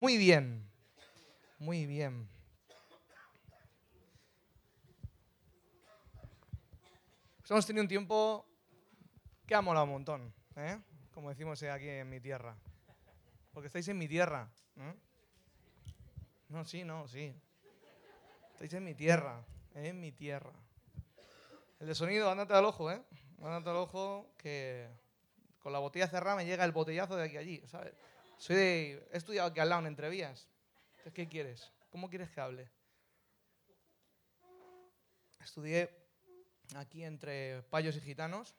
Muy bien, muy bien. Pues hemos tenido un tiempo que ha molado un montón, ¿eh? como decimos aquí en mi tierra. Porque estáis en mi tierra. ¿eh? No, sí, no, sí. Estáis en mi tierra, en mi tierra. El de sonido, ándate al ojo, ¿eh? Ándate al ojo que con la botella cerrada me llega el botellazo de aquí allí, ¿sabes? Soy de, he estudiado aquí al lado en Entrevías. ¿Qué quieres? ¿Cómo quieres que hable? Estudié aquí entre payos y gitanos.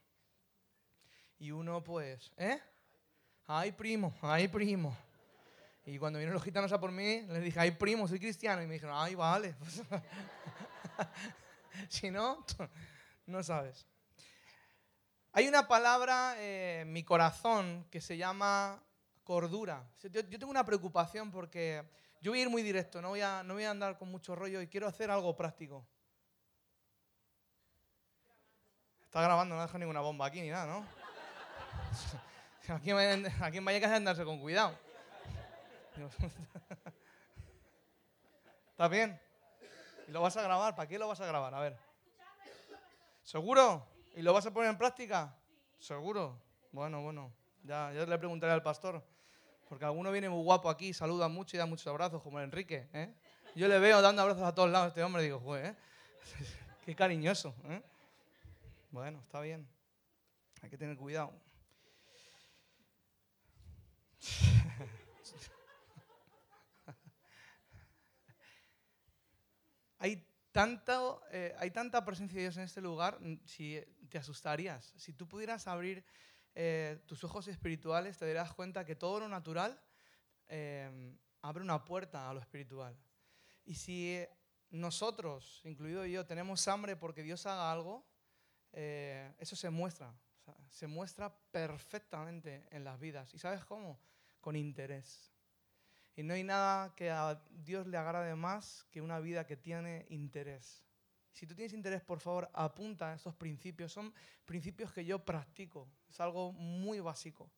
Y uno, pues, ¿eh? Ay, primo, ay, primo. Y cuando vinieron los gitanos a por mí, les dije, ay, primo, soy cristiano. Y me dijeron, ay, vale. si no, no sabes. Hay una palabra en mi corazón que se llama Yo, tengo una preocupación porque yo voy a ir muy directo, no voy, a, no voy a andar con mucho rollo y quiero hacer algo práctico. Está grabando, no deja ninguna bomba aquí ni nada, ¿no? Aquí, aquí en Vallecas hay andarse con cuidado. ¿Está bien? ¿Y lo vas a grabar? ¿Para qué lo vas a grabar? A ver. ¿Seguro? ¿Y lo vas a poner en práctica? ¿Seguro? Bueno, bueno. Ya, ya le preguntaré al pastor. Porque alguno viene muy guapo aquí, saluda mucho y da muchos abrazos, como el Enrique. ¿eh? Yo le veo dando abrazos a todos lados a este hombre y digo, joder, ¿eh? qué cariñoso. ¿eh? Bueno, está bien. Hay que tener cuidado. hay, tanto, hay tanta presencia de Dios en este lugar, si te asustarías. Si tú pudieras abrir eh, tus ojos espirituales, te darás cuenta que todo lo natural em, abre una puerta a lo espiritual. Y si nosotros, incluido yo, tenemos hambre porque Dios haga algo, eh, eso se muestra. se muestra perfectamente en las vidas. ¿Y sabes cómo? Con interés. Y no hay nada que a Dios le agrade más que una vida que tiene interés. Si tú tienes interés, por favor, apunta a estos principios. Son principios que yo practico. Es algo muy básico.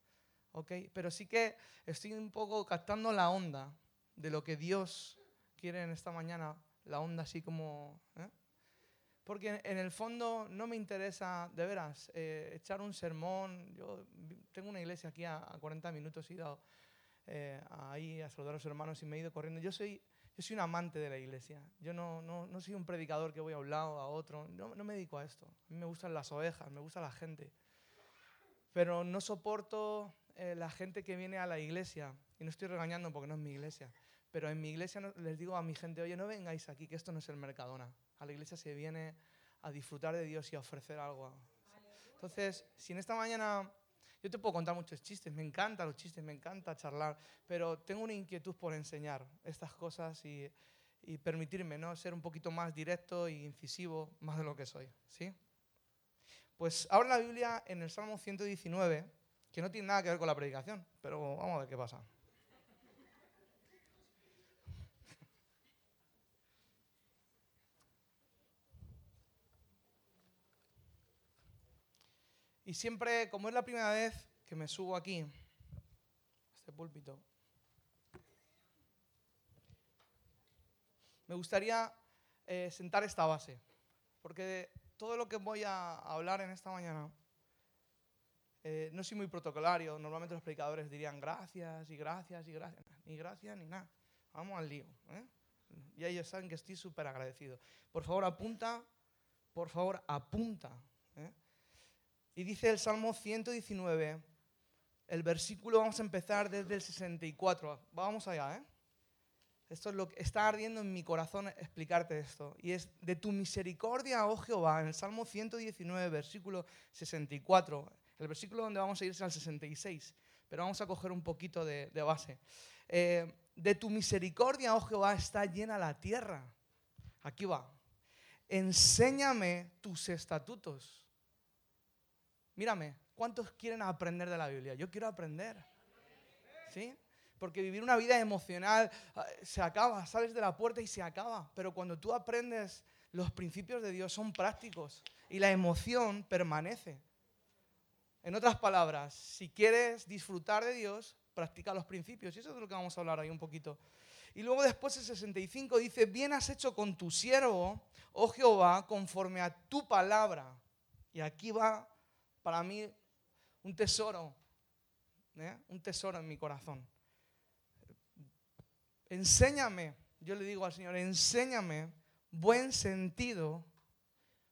¿okay? Pero sí que estoy un poco captando la onda de lo que Dios quiere en esta mañana. La onda así como... ¿eh? Porque en el fondo no me interesa, de veras, eh, echar un sermón. Yo tengo una iglesia aquí a, 40 minutos he ido eh, ahí a saludar a los hermanos y me he ido corriendo. Yo soy yo soy un amante de la iglesia. Yo no, no, no soy un predicador que voy a un lado, a otro. No, no me dedico a esto. A mí me gustan las ovejas, me gusta la gente. Pero no soporto eh, la gente que viene a la iglesia. Y no estoy regañando porque no es mi iglesia. Pero en mi iglesia les digo a mi gente, oye, no vengáis aquí, que esto no es el Mercadona. A la iglesia se viene a disfrutar de Dios y a ofrecer algo. Entonces, si en esta mañana yo te puedo contar muchos chistes, me encantan los chistes, me encanta charlar, pero tengo una inquietud por enseñar estas cosas y, permitirme ¿no? ser un poquito más directo e incisivo, más de lo que soy. ¿sí? Pues ahora la Biblia en el Salmo 119, que no tiene nada que ver con la predicación, pero vamos a ver qué pasa. Y siempre, como es la primera vez que me subo aquí, a este púlpito, me gustaría eh, sentar esta base, porque todo lo que voy a hablar en esta mañana, eh, no soy muy protocolario, normalmente los predicadores dirían gracias y gracias y gracias, ni gracias ni nada, vamos al lío. ¿eh? Y ellos saben que estoy súper agradecido. Por favor, apunta, por favor, apunta. Y dice el Salmo 119, el versículo, vamos a empezar desde el 64. Vamos allá, ¿eh? Esto es lo que está ardiendo en mi corazón explicarte esto. Y es de tu misericordia, oh Jehová, en el Salmo 119, versículo 64. El versículo donde vamos a ir es al 66, pero vamos a coger un poquito de, base. Eh, de tu misericordia, oh Jehová, está llena la tierra. Aquí va. Enséñame tus estatutos mírame, ¿cuántos quieren aprender de la Biblia? Yo quiero aprender. ¿Sí? Porque vivir una vida emocional ah, se acaba, sales de la puerta y se acaba. Pero cuando tú aprendes los principios de Dios son prácticos y la emoción permanece. En otras palabras, si quieres disfrutar de Dios, practica los principios. Y eso es de lo que vamos a hablar ahí un poquito. Y luego después el 65 dice, bien has hecho con tu siervo, oh Jehová, conforme a tu palabra. Y aquí va para mí un tesoro, ¿eh? un tesoro en mi corazón. Enséñame, yo le digo al Señor, enséñame buen sentido,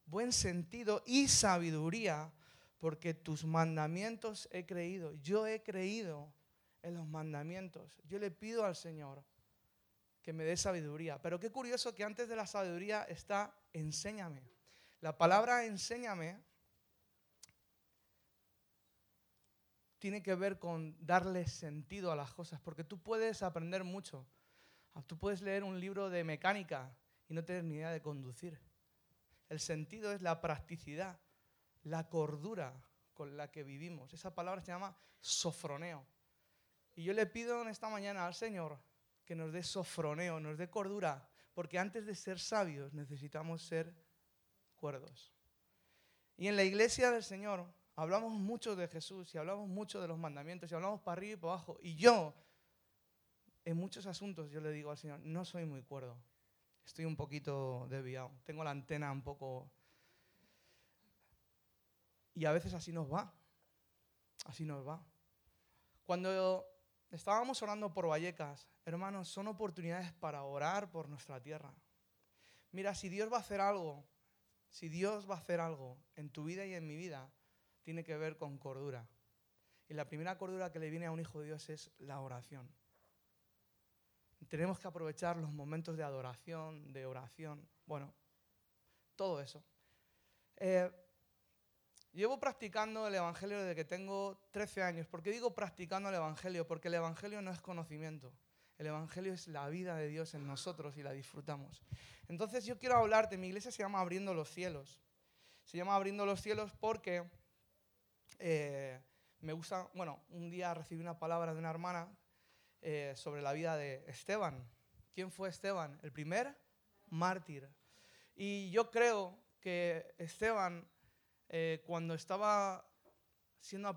buen sentido y sabiduría, porque tus mandamientos he creído. Yo he creído en los mandamientos. Yo le pido al Señor que me dé sabiduría. Pero qué curioso que antes de la sabiduría está enséñame. La palabra enséñame tiene que ver con darle sentido a las cosas, porque tú puedes aprender mucho. Tú puedes leer un libro de mecánica y no tener ni idea de conducir. El sentido es la practicidad, la cordura con la que vivimos. Esa palabra se llama sofroneo. Y yo le pido en esta mañana al Señor que nos dé sofroneo, nos dé cordura, porque antes de ser sabios necesitamos ser cuerdos. Y en la iglesia del Señor hablamos mucho de Jesús y hablamos mucho de los mandamientos y hablamos para arriba y para abajo. Y yo, en muchos asuntos, yo le digo al Señor, no soy muy cuerdo. Estoy un poquito desviado. Tengo la antena un poco... Y a veces así nos va. Así nos va. Cuando estábamos orando por Vallecas, hermanos, son oportunidades para orar por nuestra tierra. Mira, si Dios va a hacer algo, si Dios va a hacer algo en tu vida y en mi vida, tiene que ver con cordura. Y la primera cordura que le viene a un hijo de Dios es la oración. Tenemos que aprovechar los momentos de adoración, de oración, bueno, todo eso. Eh, Llevo practicando el Evangelio desde que tengo 13 años. ¿Por qué digo practicando el Evangelio? Porque el Evangelio no es conocimiento. El Evangelio es la vida de Dios en nosotros y la disfrutamos. Entonces yo quiero hablarte, mi iglesia se llama Abriendo los Cielos. Se llama Abriendo los Cielos porque eh, me gusta, bueno, un día recibí una palabra de una hermana eh, sobre la vida de Esteban. ¿Quién fue Esteban? El primer mártir. Y yo creo que Esteban eh, cuando estaba siendo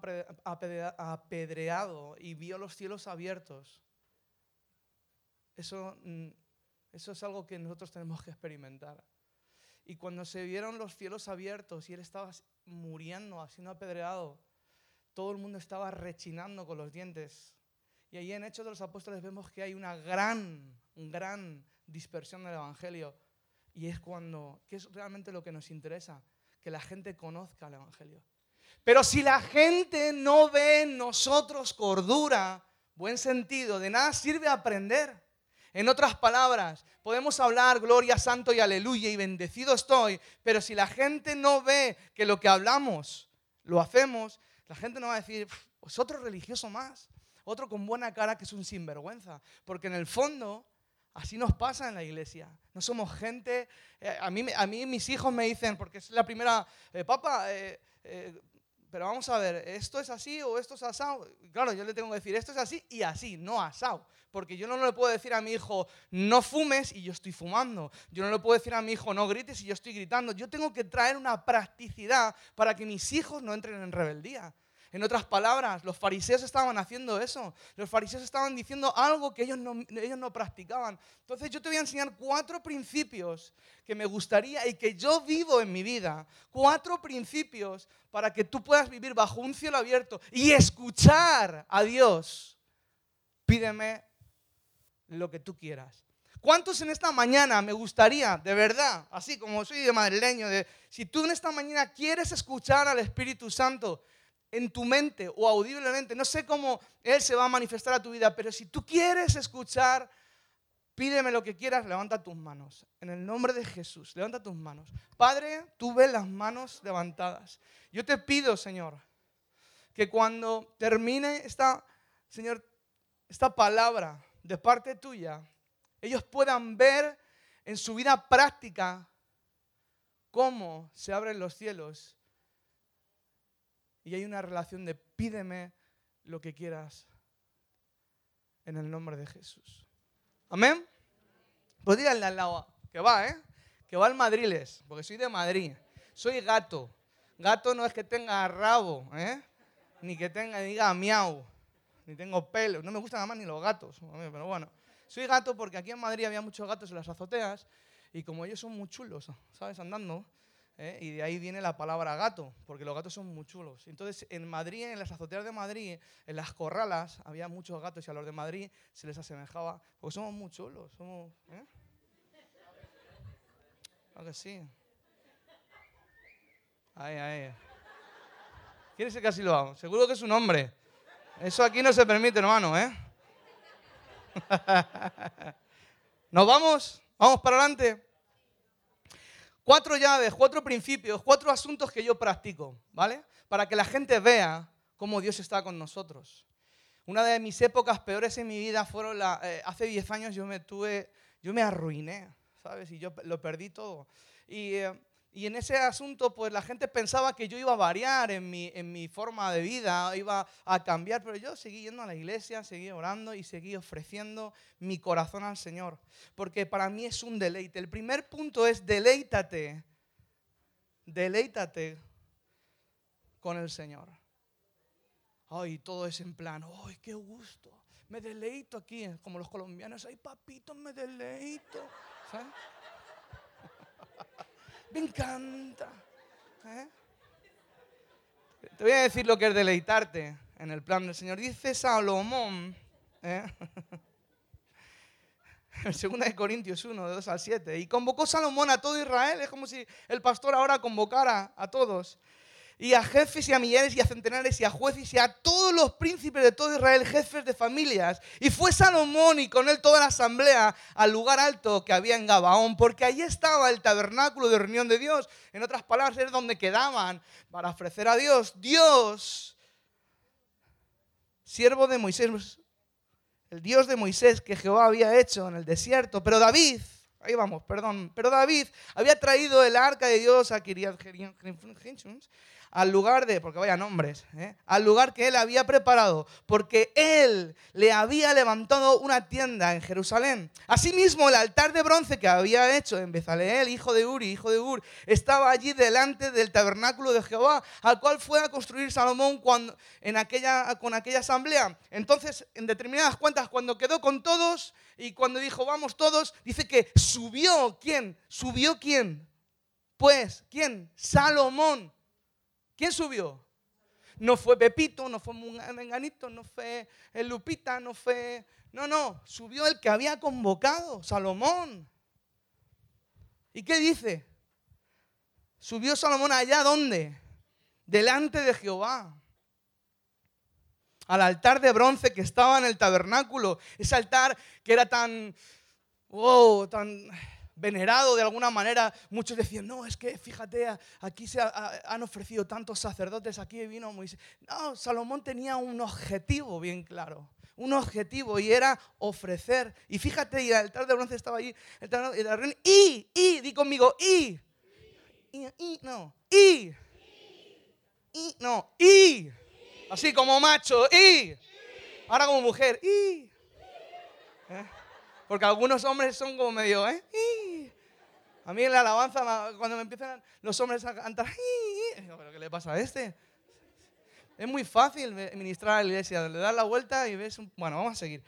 apedreado y vio los cielos abiertos, eso, mm, eso es algo que nosotros tenemos que experimentar. Y cuando se vieron los cielos abiertos y él estaba muriendo, siendo apedreado, todo el mundo estaba rechinando con los dientes. Y ahí en Hechos de los Apóstoles vemos que hay una gran, gran dispersión del Evangelio. Y es cuando, ¿qué es realmente lo que nos interesa? que la gente conozca el Evangelio. Pero si la gente no ve en nosotros cordura, buen sentido, de nada sirve aprender. En otras palabras, podemos hablar gloria, santo y aleluya y bendecido estoy, pero si la gente no ve que lo que hablamos lo hacemos, la gente no va a decir, pues otro religioso más, otro con buena cara que es un sinvergüenza, porque en el fondo Así nos pasa en la iglesia. No somos gente... Eh, a, mí, a mí mis hijos me dicen, porque es la primera, eh, papá, eh, pero vamos a ver, ¿esto es así o esto es asado? Claro, yo le tengo que decir, esto es así y así, no asado. Porque yo no le puedo decir a mi hijo, no fumes y yo estoy fumando. Yo no le puedo decir a mi hijo, no grites y yo estoy gritando. Yo tengo que traer una practicidad para que mis hijos no entren en rebeldía. En otras palabras, los fariseos estaban haciendo eso. Los fariseos estaban diciendo algo que ellos no, ellos no practicaban. Entonces yo te voy a enseñar cuatro principios que me gustaría y que yo vivo en mi vida. Cuatro principios para que tú puedas vivir bajo un cielo abierto y escuchar a Dios. Pídeme lo que tú quieras. ¿Cuántos en esta mañana me gustaría, de verdad, así como soy de madrileño, de, si tú en esta mañana quieres escuchar al Espíritu Santo, en tu mente o audiblemente, no sé cómo Él se va a manifestar a tu vida, pero si tú quieres escuchar, pídeme lo que quieras, levanta tus manos. En el nombre de Jesús, levanta tus manos. Padre, tú ves las manos levantadas. Yo te pido, Señor, que cuando termine esta, Señor, esta palabra de parte tuya, ellos puedan ver en su vida práctica cómo se abren los cielos y hay una relación de pídeme lo que quieras en el nombre de Jesús. Amén. Pues díganle al lado, que va, ¿eh? Que va al Madriles, porque soy de Madrid. Soy gato. Gato no es que tenga rabo, ¿eh? Ni que tenga, diga miau. ni tengo pelo, no me gustan nada más ni los gatos, pero bueno. Soy gato porque aquí en Madrid había muchos gatos en las azoteas y como ellos son muy chulos, ¿sabes? Andando, ¿eh? y de ahí viene la palabra gato, porque los gatos son muy chulos. Entonces, en Madrid, en las azoteas de Madrid, en las corralas, había muchos gatos y a los de Madrid se les asemejaba, porque somos muy chulos, somos... ¿eh? que sí? Ahí, ahí. ¿Quién es el que así lo hago? Seguro que es un hombre. Eso aquí no se permite, hermano, ¿eh? ¿Nos vamos? ¿Vamos para adelante? Cuatro llaves, cuatro principios, cuatro asuntos que yo practico, ¿vale? Para que la gente vea cómo Dios está con nosotros. Una de mis épocas peores en mi vida fueron la, eh, hace diez años yo me tuve, yo me arruiné, ¿sabes? Y yo lo perdí todo. Y eh, y en ese asunto, pues la gente pensaba que yo iba a variar en mi, en mi forma de vida, iba a cambiar, pero yo seguí yendo a la iglesia, seguí orando y seguí ofreciendo mi corazón al Señor. Porque para mí es un deleite. El primer punto es deleítate, deleítate con el Señor. Ay, todo es en plan, ay, qué gusto. Me deleito aquí, como los colombianos, ay, papito, me deleito. ¿Sabes? Me encanta. ¿eh? Te voy a decir lo que es deleitarte en el plan del Señor. Dice Salomón, ¿eh? en 2 Corintios 1, de 2 al 7, y convocó Salomón a todo Israel, es como si el pastor ahora convocara a todos y a jefes y a millares y a centenares y a jueces y a todos los príncipes de todo Israel, jefes de familias. Y fue Salomón y con él toda la asamblea al lugar alto que había en Gabaón, porque allí estaba el tabernáculo de reunión de Dios. En otras palabras, es donde quedaban para ofrecer a Dios. Dios, siervo de Moisés, el Dios de Moisés que Jehová había hecho en el desierto. Pero David, ahí vamos, perdón, pero David había traído el arca de Dios a Kiriat al lugar de, porque vaya nombres, ¿eh? al lugar que él había preparado, porque él le había levantado una tienda en Jerusalén. Asimismo, el altar de bronce que había hecho en Bezaleel, hijo de Uri, hijo de Ur, estaba allí delante del tabernáculo de Jehová, al cual fue a construir Salomón cuando, en aquella, con aquella asamblea. Entonces, en determinadas cuentas, cuando quedó con todos y cuando dijo, vamos todos, dice que subió, ¿quién? ¿Subió quién? Pues, ¿quién? Salomón ¿Quién subió? No fue Pepito, no fue Menganito, no fue el Lupita, no fue... No, no, subió el que había convocado, Salomón. ¿Y qué dice? Subió Salomón allá, ¿dónde? Delante de Jehová. Al altar de bronce que estaba en el tabernáculo. Ese altar que era tan... Wow, tan venerado de alguna manera. Muchos decían, no, es que fíjate, aquí se han ofrecido tantos sacerdotes, aquí vino Moisés. No, Salomón tenía un objetivo bien claro. Un objetivo y era ofrecer. Y fíjate, y el altar de bronce estaba allí. y, y, di conmigo, y. Y, y no, y. Y, no, y. Así como macho, y. Ahora como mujer, y. Porque algunos hombres son como medio, ¿eh? A mí en la alabanza, cuando me empiezan los hombres a cantar, ¿pero qué le pasa a este? Es muy fácil ministrar a la iglesia, le das la vuelta y ves. Bueno, vamos a seguir.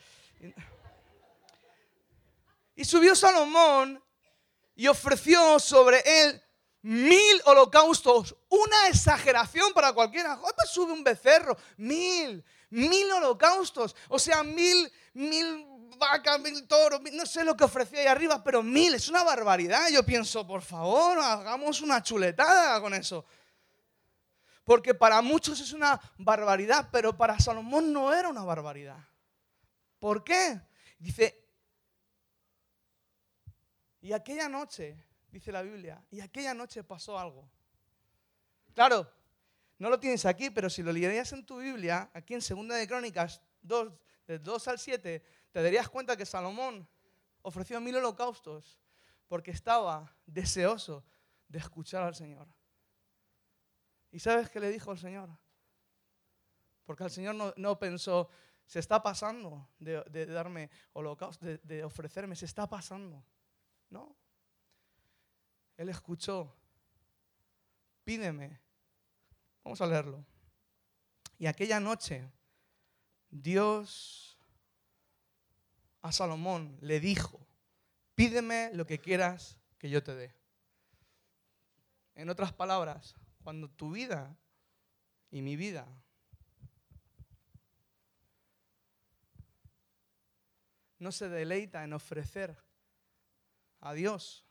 Y subió Salomón y ofreció sobre él mil holocaustos. Una exageración para cualquiera. pues sube un becerro. Mil, mil holocaustos. O sea, mil, mil vacas, mil toros, no sé lo que ofrecía ahí arriba, pero mil, es una barbaridad. Yo pienso, por favor, hagamos una chuletada con eso. Porque para muchos es una barbaridad, pero para Salomón no era una barbaridad. ¿Por qué? Dice, y aquella noche, dice la Biblia, y aquella noche pasó algo. Claro, no lo tienes aquí, pero si lo leerías en tu Biblia, aquí en Segunda de Crónicas 2, del 2 al 7, te darías cuenta que Salomón ofreció mil holocaustos porque estaba deseoso de escuchar al Señor. ¿Y sabes qué le dijo al Señor? Porque el Señor no, pensó, se está pasando de, darme holocausto, de, de ofrecerme, se está pasando. No. Él escuchó, pídeme. Vamos a leerlo. Y aquella noche Dios a Salomón le dijo, pídeme lo que quieras que yo te dé. En otras palabras, cuando tu vida y mi vida no se deleita en ofrecer a Dios,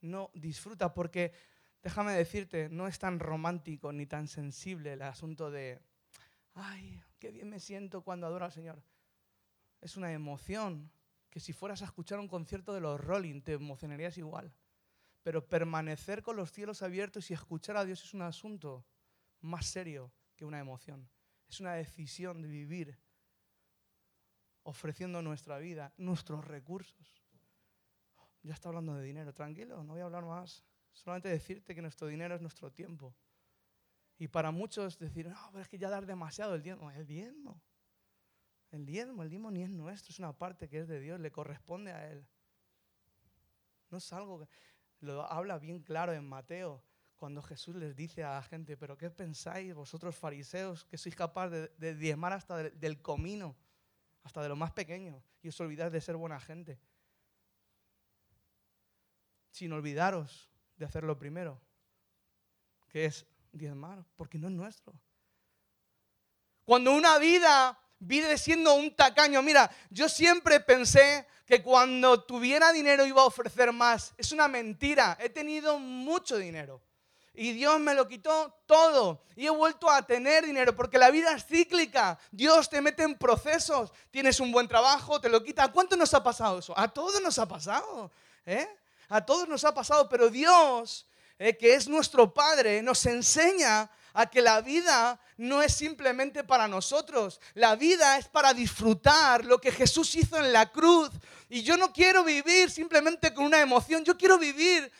no disfruta porque, déjame decirte, no es tan romántico ni tan sensible el asunto de, ay, qué bien me siento cuando adoro al Señor. Es una emoción que si fueras a escuchar un concierto de los Rolling te emocionarías igual. Pero permanecer con los cielos abiertos y escuchar a Dios es un asunto más serio que una emoción. Es una decisión de vivir ofreciendo nuestra vida, nuestros recursos. Ya está hablando de dinero, tranquilo, no voy a hablar más. Solamente decirte que nuestro dinero es nuestro tiempo. Y para muchos decir, no, pero es que ya dar demasiado el diezmo. El diezmo. El diezmo, el diezmo ni es nuestro, es una parte que es de Dios, le corresponde a Él. No es algo que lo habla bien claro en Mateo, cuando Jesús les dice a la gente, pero ¿qué pensáis vosotros fariseos que sois capaces de, diezmar hasta del comino, hasta de lo más pequeño, y os olvidáis de ser buena gente? Sin olvidaros de hacer lo primero, que es diezmar, porque no es nuestro. Cuando una vida vive siendo un tacaño, mira, yo siempre pensé que cuando tuviera dinero iba a ofrecer más. Es una mentira. He tenido mucho dinero. Y Dios me lo quitó todo. Y he vuelto a tener dinero porque la vida es cíclica. Dios te mete en procesos. Tienes un buen trabajo, te lo quita. ¿A cuánto nos ha pasado eso? A todos nos ha pasado. ¿eh? A todos nos ha pasado. Pero Dios, eh, que es nuestro Padre, nos enseña a que la vida no es simplemente para nosotros, la vida es para disfrutar lo que Jesús hizo en la cruz. Y yo no quiero vivir simplemente con una emoción, yo quiero vivir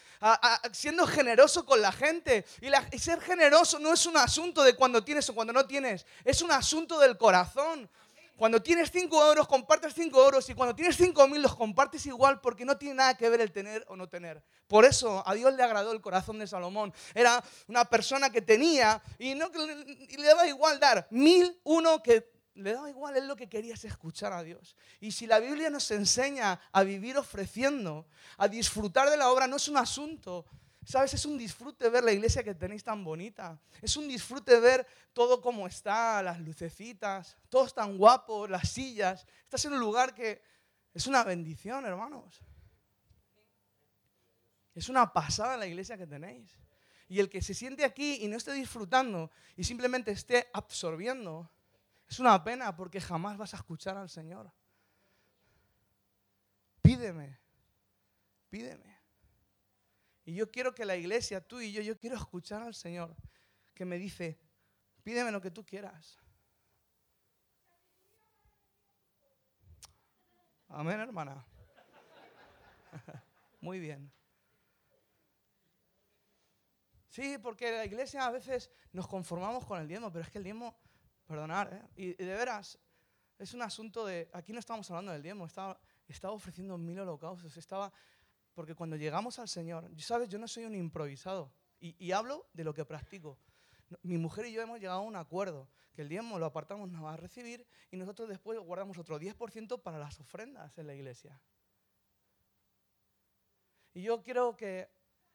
siendo generoso con la gente. y, ser generoso no es un asunto de cuando tienes o cuando no tienes, es un asunto del corazón. Cuando tienes 5 euros, compartes 5 euros y cuando tienes 5 mil los compartes igual porque no tiene nada que ver el tener o no tener. Por eso a Dios le agradó el corazón de Salomón. Era una persona que tenía y, no, y le daba igual dar mil, uno que le daba igual, él lo que quería es escuchar a Dios. Y si la Biblia nos enseña a vivir ofreciendo, a disfrutar de la obra, no es un asunto ¿Sabes? Es un disfrute ver la iglesia que tenéis tan bonita. Es un disfrute ver todo como está, las lucecitas, todos tan guapos, las sillas. Estás en un lugar que es una bendición, hermanos. Es una pasada la iglesia que tenéis. Y el que se siente aquí y no esté disfrutando y simplemente esté absorbiendo, es una pena porque jamás vas a escuchar al Señor. Pídeme, pídeme. Y yo quiero que la iglesia, tú y yo, yo quiero escuchar al Señor que me dice, pídeme lo que tú quieras. Amén, hermana. Muy bien. Sí, porque la iglesia a veces nos conformamos con el diezmo, pero es que el diezmo, perdonar, ¿eh? y, de veras, es un asunto de, aquí no estamos hablando del diezmo, estaba, estaba ofreciendo mil holocaustos, estaba porque cuando llegamos al Señor, ¿sabes? Yo no soy un improvisado y, hablo de lo que practico. Mi mujer y yo hemos llegado a un acuerdo, que el diezmo lo apartamos a recibir y nosotros después guardamos otro 10% para las ofrendas en la iglesia. Y yo creo que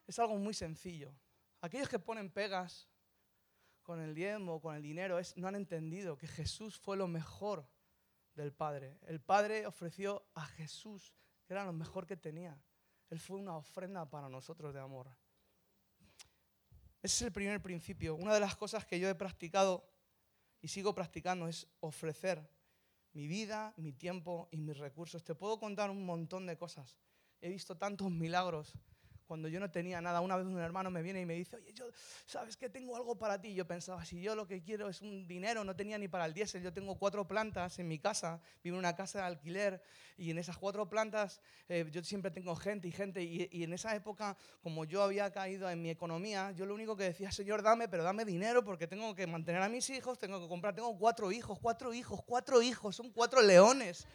es algo muy sencillo. Aquellos que ponen pegas con el diezmo, con el dinero, es, no han entendido que Jesús fue lo mejor del Padre. El Padre ofreció a Jesús, que era lo mejor que tenía. Él fue una ofrenda para nosotros de amor. Ese es el primer principio. Una de las cosas que yo he practicado y sigo practicando es ofrecer mi vida, mi tiempo y mis recursos. Te puedo contar un montón de cosas. He visto tantos milagros cuando yo no tenía nada, una vez un hermano me viene y me dice, oye, yo, ¿sabes que tengo algo para ti? Yo pensaba, si yo lo que quiero es un dinero, no tenía ni para el diésel, yo tengo cuatro plantas en mi casa, vivo en una casa de alquiler y en esas cuatro plantas eh, yo siempre tengo gente y gente y, y, en esa época, como yo había caído en mi economía, yo lo único que decía, Señor, dame, pero dame dinero porque tengo que mantener a mis hijos, tengo que comprar, tengo cuatro hijos, cuatro hijos, cuatro hijos, son cuatro leones.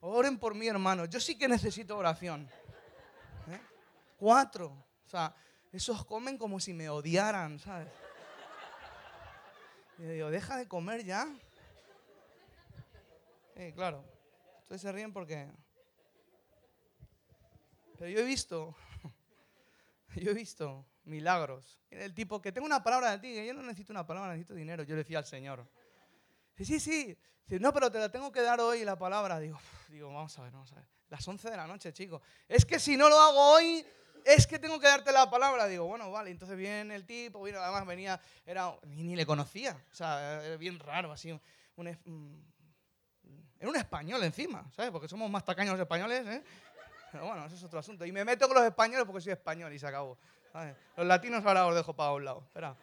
Oren por mí, hermano. Yo sí que necesito oración. ¿Eh? Cuatro. O sea, esos comen como si me odiaran, ¿sabes? Y le digo, deja de comer ya. Eh, claro, ustedes se ríen porque... Pero yo he visto, yo he visto milagros. El tipo, que tengo una palabra de ti, que yo no necesito una palabra, necesito dinero. Yo le decía al Señor. Sí, sí, sí. no, pero te la tengo que dar hoy la palabra. Digo, digo, vamos a ver, vamos a ver. Las 11 de la noche, chico. Es que si no lo hago hoy, es que tengo que darte la palabra. Digo, bueno, vale. Entonces viene el tipo, vino, además venía, era, ni, le conocía. O sea, era bien raro, así. Un, era un español encima, ¿sabes? Porque somos más tacaños los españoles, ¿eh? Pero bueno, eso es otro asunto. Y me meto con los españoles porque soy español y se acabó. Los latinos ahora os dejo para un lado. Espera.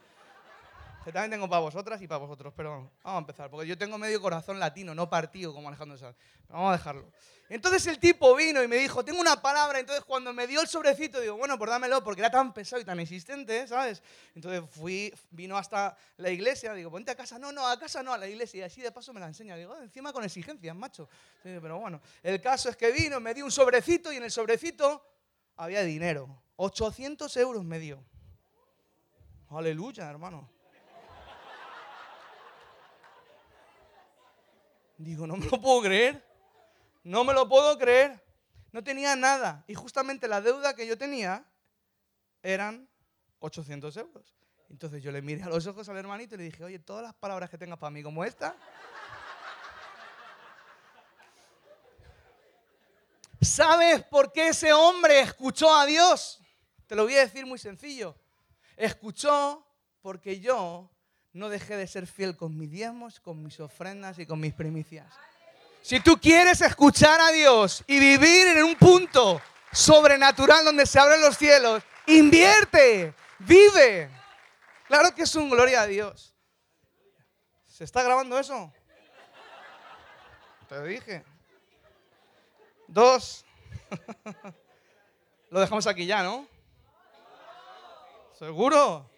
Que también tengo para vosotras y para vosotros, pero vamos, a empezar. Porque yo tengo medio corazón latino, no partido como Alejandro Sanz. Vamos a dejarlo. Entonces el tipo vino y me dijo, tengo una palabra. Entonces cuando me dio el sobrecito, digo, bueno, pues dámelo, porque era tan pesado y tan insistente, ¿sabes? Entonces fui, vino hasta la iglesia, digo, ponte a casa. No, no, a casa no, a la iglesia. Y así de paso me la enseña. Digo, encima con exigencias, macho. pero bueno, el caso es que vino, me dio un sobrecito y en el sobrecito había dinero. 800 euros me dio. Aleluya, hermano. Digo, no me lo puedo creer. No me lo puedo creer. No tenía nada. Y justamente la deuda que yo tenía eran 800 euros. Entonces yo le miré a los ojos al hermanito y le dije, oye, todas las palabras que tengas para mí como esta. ¿Sabes por qué ese hombre escuchó a Dios? Te lo voy a decir muy sencillo. Escuchó porque yo no dejé de ser fiel con mis diezmos, con mis ofrendas y con mis primicias. Si tú quieres escuchar a Dios y vivir en un punto sobrenatural donde se abren los cielos, invierte, vive. Claro que es un gloria a Dios. ¿Se está grabando eso? Te dije. Dos. Lo dejamos aquí ya, ¿no? ¿Seguro?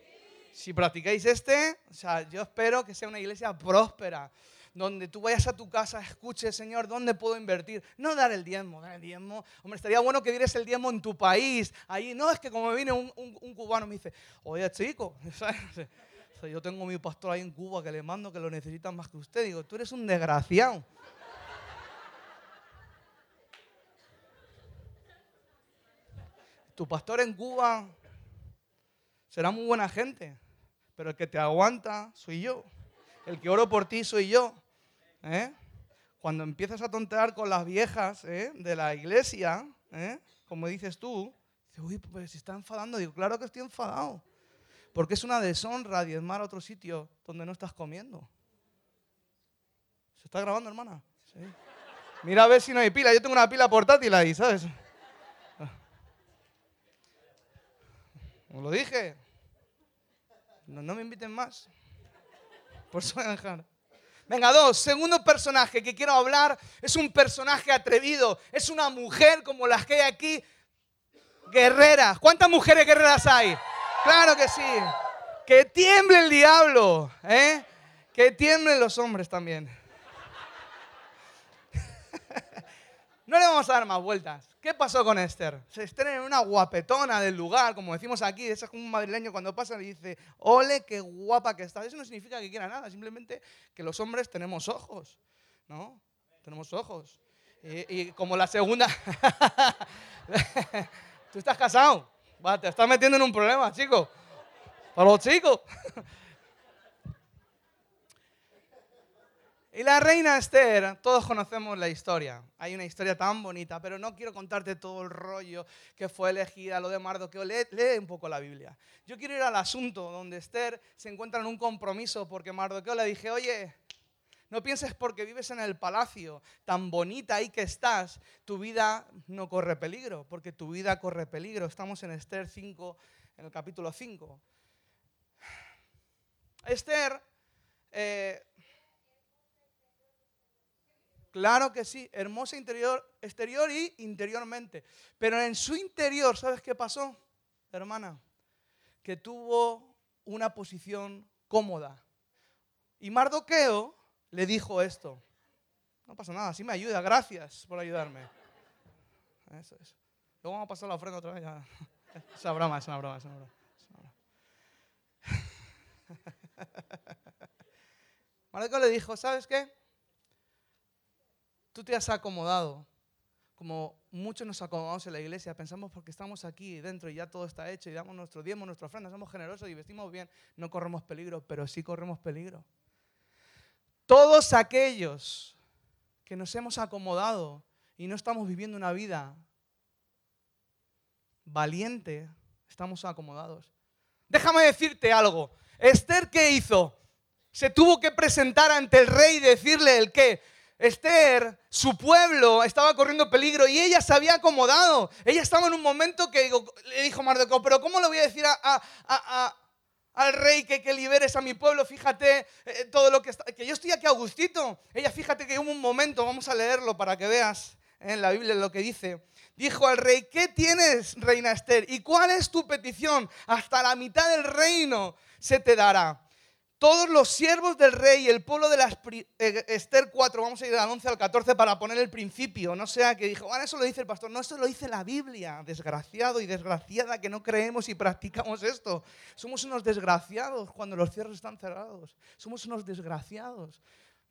Si practicáis este, o sea, yo espero que sea una iglesia próspera, donde tú vayas a tu casa, escuches, Señor, ¿dónde puedo invertir? No dar el diezmo, dar el diezmo. Hombre, estaría bueno que dieras el diezmo en tu país. Ahí, no, es que como me viene un, un, cubano me dice, oye, chico, yo tengo mi pastor ahí en Cuba que le mando que lo necesitan más que usted. Digo, tú eres un desgraciado. Tu pastor en Cuba será muy buena gente pero el que te aguanta soy yo. El que oro por ti soy yo. ¿eh? Cuando empiezas a tontear con las viejas ¿eh? de la iglesia, ¿eh? como dices tú, uy, pues se está enfadando. Digo, claro que estoy enfadado. Porque es una deshonra diezmar a otro sitio donde no estás comiendo. ¿Se está grabando, hermana? Sí. Mira a ver si no hay pila. Yo tengo una pila portátil ahí, ¿sabes? Como lo dije. No, me inviten más. Por a dejar. Venga, dos. Segundo personaje que quiero hablar es un personaje atrevido. Es una mujer como las que hay aquí. Guerreras. ¿Cuántas mujeres guerreras hay? Claro que sí. Que tiemble el diablo. ¿eh? Que tiemblen los hombres también. No le vamos a dar más vueltas. ¿Qué pasó con Esther? Se estrena en una guapetona del lugar, como decimos aquí, es como un madrileño cuando pasa y dice, ole, qué guapa que está. Eso no significa que quiera nada, simplemente que los hombres tenemos ojos, ¿no? Tenemos ojos. Y, como la segunda... Tú estás casado, te estás metiendo en un problema, chico. Para los chicos. Y la reina Esther, todos conocemos la historia. Hay una historia tan bonita, pero no quiero contarte todo el rollo que fue elegida, lo de Mardoqueo. Lee, lee un poco la Biblia. Yo quiero ir al asunto donde Esther se encuentra en un compromiso porque Mardoqueo le dije, oye, no pienses porque vives en el palacio tan bonita ahí que estás, tu vida no corre peligro, porque tu vida corre peligro. Estamos en Esther 5, en el capítulo 5. Esther eh, Claro que sí, hermosa interior, exterior y interiormente. Pero en su interior, ¿sabes qué pasó, hermana? Que tuvo una posición cómoda. Y Mardoqueo le dijo esto. No pasa nada, sí me ayuda, gracias por ayudarme. Eso es. Luego vamos a pasar la ofrenda otra vez. Ya. Es una broma, es una broma, es una broma. Mardoqueo le dijo, ¿sabes qué? Tú te has acomodado, como muchos nos acomodamos en la iglesia, pensamos porque estamos aquí dentro y ya todo está hecho y damos nuestro diezmo, nuestra ofrenda, somos generosos y vestimos bien, no corremos peligro, pero sí corremos peligro. Todos aquellos que nos hemos acomodado y no estamos viviendo una vida valiente, estamos acomodados. Déjame decirte algo. Esther, ¿qué hizo? Se tuvo que presentar ante el rey y decirle el qué. Esther, su pueblo estaba corriendo peligro y ella se había acomodado. Ella estaba en un momento que le dijo Mardoqueo, pero ¿cómo le voy a decir al rey que, liberes a mi pueblo? Fíjate eh, todo lo que está, que yo estoy aquí a. Ella, fíjate que hubo un momento, vamos a leerlo para que veas en la Biblia lo que dice. Dijo al rey, ¿qué tienes, reina Esther? ¿Y cuál es tu petición? Hasta la mitad del reino se te dará todos los siervos del rey y el pueblo de las eh, Esther 4, vamos a ir al 11 al 14 para poner el principio, no sea que dijo, bueno, eso lo dice el pastor, no, eso lo dice la Biblia, desgraciado y desgraciada que no creemos y practicamos esto. Somos unos desgraciados cuando los cierres están cerrados, somos unos desgraciados.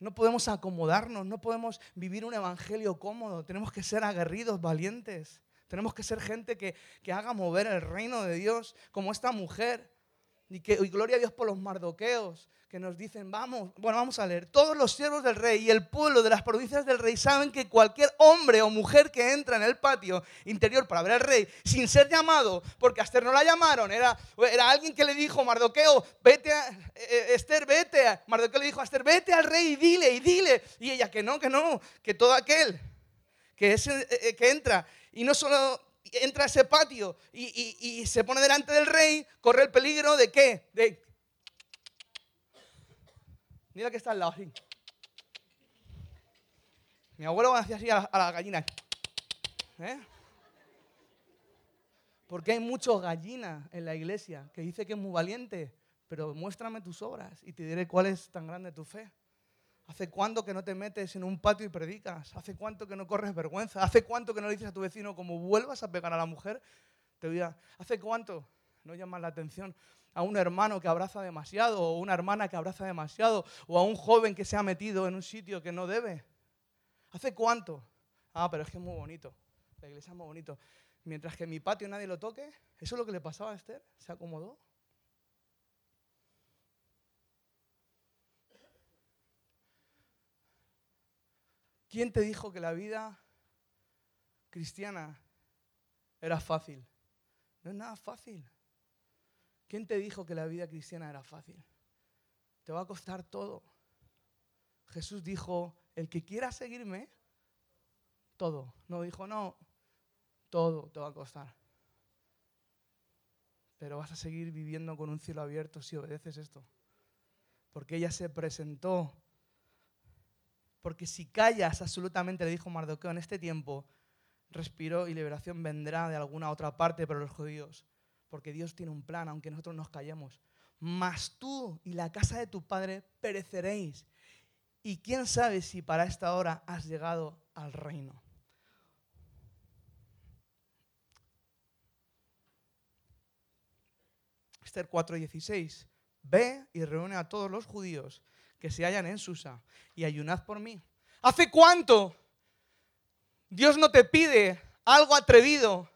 No podemos acomodarnos, no podemos vivir un evangelio cómodo, tenemos que ser aguerridos, valientes, tenemos que ser gente que, que haga mover el reino de Dios, como esta mujer y, que, gloria a Dios por los mardoqueos que nos dicen, vamos, bueno, vamos a leer, todos los siervos del rey y el pueblo de las provincias del rey saben que cualquier hombre o mujer que entra en el patio interior para ver al rey sin ser llamado, porque a Esther no la llamaron, era, era alguien que le dijo, Mardoqueo, vete a, eh, eh, Esther, vete, a, Mardoqueo le dijo a Esther, vete al rey y dile, y dile, y ella que no, que no, que todo aquel que, es, eh, que entra, y no solo entra a ese patio y, se pone delante del rey, corre el peligro de qué? De... Mira que está al lado. Mi abuelo hacía así a la, gallina. ¿Eh? Porque hay muchos gallinas en la iglesia que dice que es muy valiente, pero muéstrame tus obras y te diré cuál es tan grande tu fe. ¿Hace cuánto que no te metes en un patio y predicas? ¿Hace cuánto que no corres vergüenza? ¿Hace cuánto que no le dices a tu vecino como vuelvas a pegar a la mujer? Te voy a... ¿Hace cuánto no llamas la atención a un hermano que abraza demasiado o una hermana que abraza demasiado o a un joven que se ha metido en un sitio que no debe? ¿Hace cuánto? Ah, pero es que es muy bonito. La iglesia es muy bonito. Mientras que en mi patio nadie lo toque, eso es lo que le pasaba a Esther. Se acomodó. ¿Quién te dijo que la vida cristiana era fácil? No es nada fácil. ¿Quién te dijo que la vida cristiana era fácil? Te va a costar todo. Jesús dijo, el que quiera seguirme, todo. No dijo, no, todo te va a costar. Pero vas a seguir viviendo con un cielo abierto si obedeces esto. Porque ella se presentó porque si callas absolutamente, le dijo Mardoqueo, en este tiempo, respiro y liberación vendrá de alguna otra parte para los judíos. Porque Dios tiene un plan, aunque nosotros nos callemos. Mas tú y la casa de tu padre pereceréis. Y quién sabe si para esta hora has llegado al reino. Esther 4:16. Ve y reúne a todos los judíos que se hallan en Susa y ayunad por mí. ¿Hace cuánto Dios no te pide algo atrevido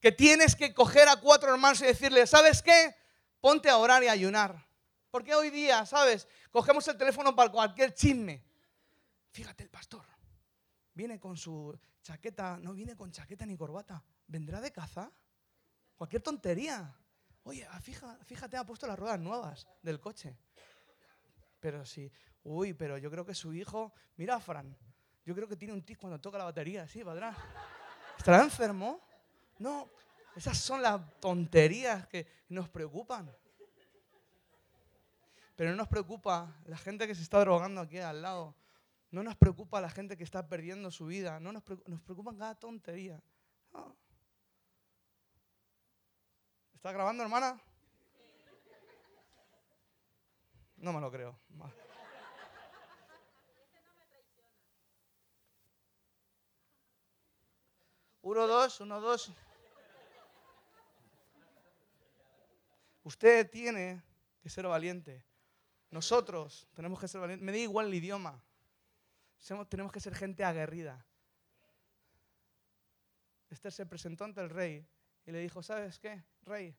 que tienes que coger a cuatro hermanos y decirle, ¿sabes qué? Ponte a orar y ayunar. Porque hoy día, ¿sabes? Cogemos el teléfono para cualquier chisme. Fíjate el pastor. Viene con su chaqueta, no viene con chaqueta ni corbata. ¿Vendrá de caza? Cualquier tontería. Oye, fíjate, ha puesto las ruedas nuevas del coche. Pero sí, uy, pero yo creo que su hijo, mira Fran, yo creo que tiene un tic cuando toca la batería, sí, padrá. ¿Estará enfermo? No, esas son las tonterías que nos preocupan. Pero no nos preocupa la gente que se está drogando aquí al lado. No nos preocupa la gente que está perdiendo su vida. No nos, preocupa, nos preocupan cada tontería. ¿Está grabando, hermana? No me lo creo. Uno, dos, uno, dos. Usted tiene que ser valiente. Nosotros tenemos que ser valientes. Me da igual el idioma. Tenemos que ser gente aguerrida. Esther se presentó ante el rey y le dijo, ¿sabes qué, rey?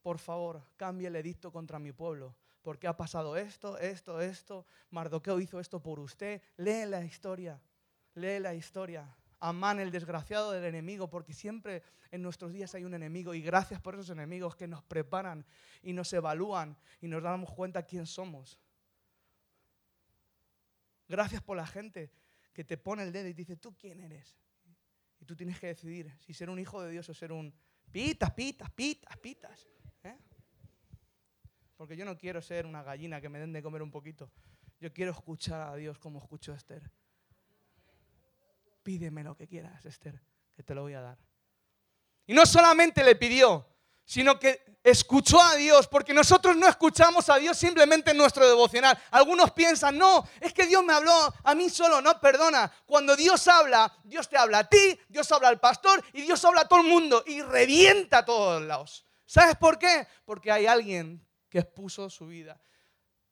Por favor, cambie el edicto contra mi pueblo, porque ha pasado esto, esto, esto. Mardoqueo hizo esto por usted. Lee la historia, lee la historia. Amán, el desgraciado del enemigo, porque siempre en nuestros días hay un enemigo y gracias por esos enemigos que nos preparan y nos evalúan y nos damos cuenta quién somos. Gracias por la gente que te pone el dedo y te dice, ¿tú quién eres? Y tú tienes que decidir si ser un hijo de Dios o ser un pitas, pitas, pitas, pitas. ¿eh? Porque yo no quiero ser una gallina que me den de comer un poquito. Yo quiero escuchar a Dios como escuchó Esther. Pídeme lo que quieras, Esther, que te lo voy a dar. Y no solamente le pidió, sino que escuchó a Dios, porque nosotros no escuchamos a Dios simplemente en nuestro devocional. Algunos piensan, no, es que Dios me habló a mí solo, no, perdona. Cuando Dios habla, Dios te habla a ti, Dios habla al pastor y Dios habla a todo el mundo y revienta a todos lados. ¿Sabes por qué? Porque hay alguien que expuso su vida.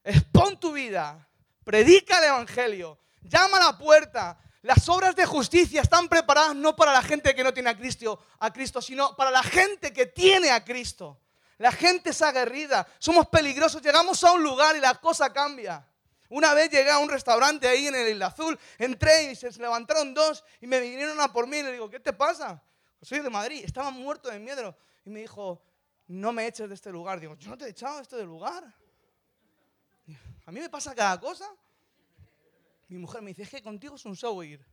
Expon tu vida, predica el Evangelio, llama a la puerta, las obras de justicia están preparadas no para la gente que no tiene a Cristo, a Cristo, sino para la gente que tiene a Cristo. La gente es aguerrida, somos peligrosos, llegamos a un lugar y la cosa cambia. Una vez llegué a un restaurante ahí en el Isla Azul, entré y se levantaron dos y me vinieron a por mí y le digo, ¿qué te pasa? Soy de Madrid, estaba muerto de miedo. Y me dijo, no me eches de este lugar. Digo, yo no te he echado de este lugar. A mí me pasa cada cosa. Mi mujer me dice, es que contigo es un show ir.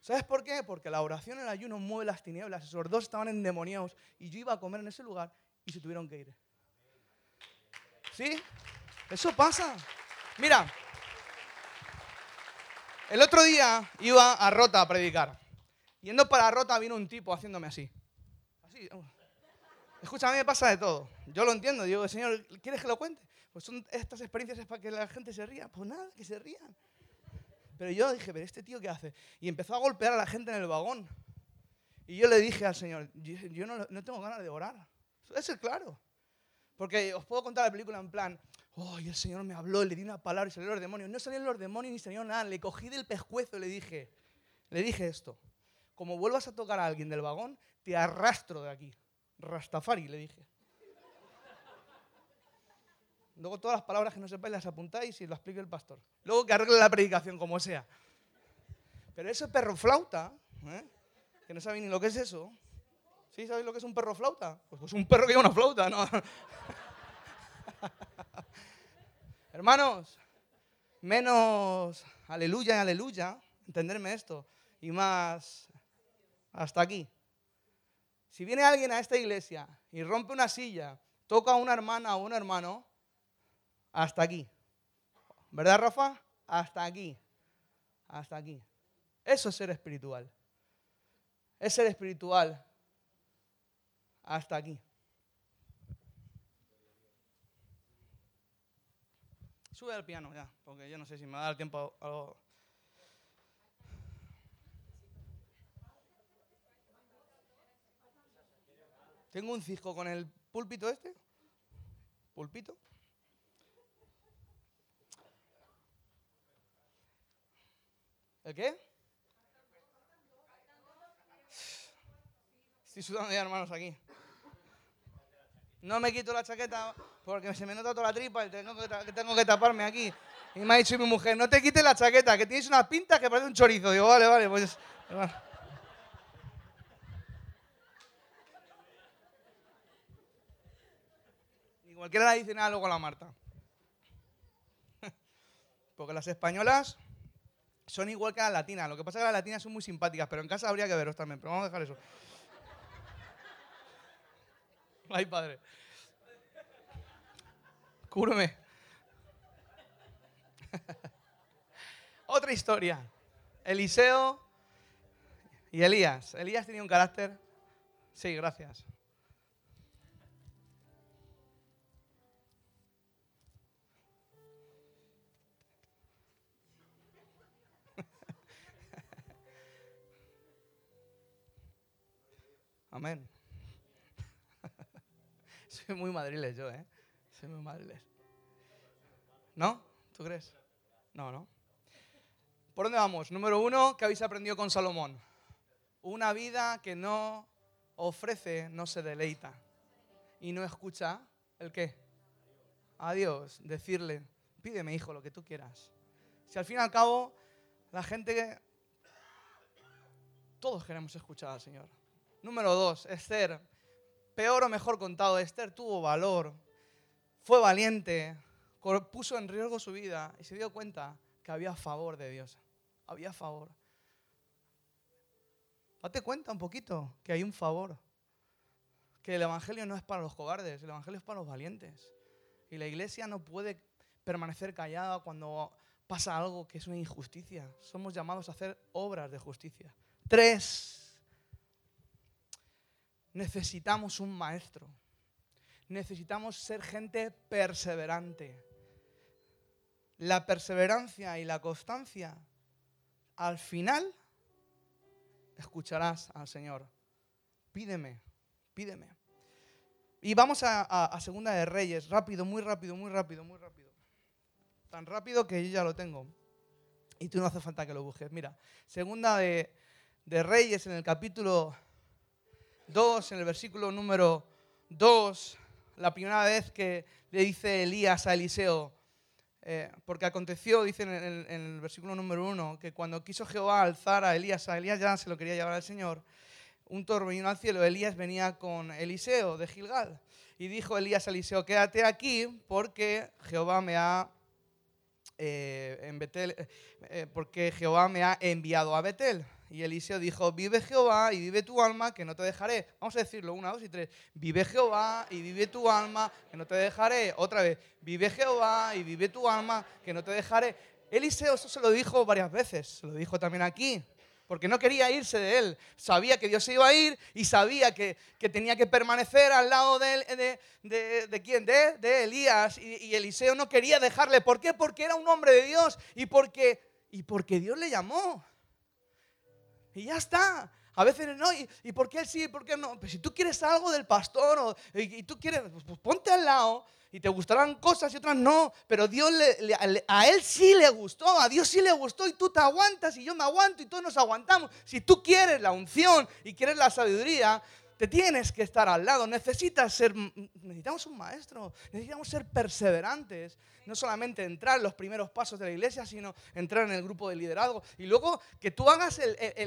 ¿Sabes por qué? Porque la oración en el ayuno mueve las tinieblas. Esos dos estaban endemoniados y yo iba a comer en ese lugar y se tuvieron que ir. ¿Sí? Eso pasa. Mira, el otro día iba a Rota a predicar. Yendo para Rota vino un tipo haciéndome así. Así. Escucha, a mí me pasa de todo. Yo lo entiendo. Digo, Señor, ¿quieres que lo cuente? Pues son estas experiencias para que la gente se ría. Pues nada, que se rían. Pero yo dije, pero este tío qué hace? Y empezó a golpear a la gente en el vagón. Y yo le dije al Señor, yo, no, tengo ganas de orar. Eso es claro. Porque os puedo contar la película en plan, oh, el Señor me habló, le di una palabra y salieron los demonios. No salieron los demonios ni salió nada. Le cogí del pescuezo y le dije, le dije esto. Como vuelvas a tocar a alguien del vagón, te arrastro de aquí. Rastafari, le dije. Luego todas las palabras que no sepáis las apuntáis y lo explique el pastor. Luego que arregle la predicación como sea. Pero ese perro flauta, ¿eh? que no sabéis ni lo que es eso. ¿Sí sabéis lo que es un perro flauta? Pues, pues un perro que lleva una flauta, ¿no? Hermanos, menos aleluya y aleluya, entenderme esto, y más hasta aquí. Si viene alguien a esta iglesia y rompe una silla, toca a una hermana o un hermano, hasta aquí. ¿Verdad, Rafa? Hasta aquí. Hasta aquí. Eso es ser espiritual. Es ser espiritual hasta aquí. Sube al piano ya, porque yo no sé si me va a dar tiempo a Tengo un cisco con el púlpito este. ¿Púlpito? ¿El qué? Estoy sudando ya, hermanos, aquí. No me quito la chaqueta porque se me nota toda la tripa y tengo que, taparme aquí. Y me ha dicho mi mujer, no te quites la chaqueta, que tienes una pinta que parece un chorizo. Digo, vale, vale, pues... cualquiera le dice nada luego a la Marta. Porque las españolas son igual que las latinas. Lo que pasa es que las latinas son muy simpáticas, pero en casa habría que veros también. Pero vamos a dejar eso. Ay, padre. Cúrame. Otra historia. Eliseo y Elías. Elías tenía un carácter. Sí, gracias. Amén. Soy muy madriles yo, ¿eh? Soy muy madriles. ¿No? ¿Tú crees? No, ¿no? ¿Por dónde vamos? Número uno, ¿qué habéis aprendido con Salomón? Una vida que no ofrece, no se deleita. Y no escucha el qué. A Dios, decirle, pídeme hijo lo que tú quieras. Si al fin y al cabo la gente, todos queremos escuchar al Señor. Número dos, Esther, peor o mejor contado, Esther tuvo valor, fue valiente, puso en riesgo su vida y se dio cuenta que había favor de Dios. Había favor. Date cuenta un poquito que hay un favor. Que el Evangelio no es para los cobardes, el Evangelio es para los valientes. Y la iglesia no puede permanecer callada cuando pasa algo que es una injusticia. Somos llamados a hacer obras de justicia. Tres, necesitamos un maestro. Necesitamos ser gente perseverante. La perseverancia y la constancia, al final, escucharás al Señor. Pídeme, pídeme. Y vamos a, Segunda de Reyes, rápido, muy rápido, muy rápido, muy rápido. Tan rápido que yo ya lo tengo. Y tú no hace falta que lo busques. Mira, Segunda de, de Reyes en el capítulo 2, en el versículo número 2, la primera vez que le dice Elías a Eliseo, eh, porque aconteció, dice en el, versículo número 1, que cuando quiso Jehová alzar a Elías, a Elías ya se lo quería llevar al Señor, un torbellino al cielo, Elías venía con Eliseo de Gilgal. Y dijo Elías a Eliseo, quédate aquí porque Jehová me ha, eh, eh, porque Jehová me ha enviado a Betel. Y Eliseo dijo, vive Jehová y vive tu alma, que no te dejaré. Vamos a decirlo, una, dos y tres. Vive Jehová y vive tu alma, que no te dejaré. Otra vez, vive Jehová y vive tu alma, que no te dejaré. Eliseo eso se lo dijo varias veces, se lo dijo también aquí, porque no quería irse de él. Sabía que Dios se iba a ir y sabía que, tenía que permanecer al lado de, de, de, quién, de, de Elías. Y, y, Eliseo no quería dejarle. ¿Por qué? Porque era un hombre de Dios y porque, y porque Dios le llamó. Y ya está. A veces no, ¿y, por qué él sí? ¿Por qué no? Pues si tú quieres algo del pastor o, y, tú quieres, pues, pues, ponte al lado y te gustarán cosas y otras no, pero Dios a él sí le gustó, a Dios sí le gustó y tú te aguantas y yo me aguanto y todos nos aguantamos. Si tú quieres la unción y quieres la sabiduría, te tienes que estar al lado. Necesitas ser, necesitamos un maestro, necesitamos ser perseverantes. No solamente entrar en los primeros pasos de la iglesia, sino entrar en el grupo de liderazgo. Y luego que tú hagas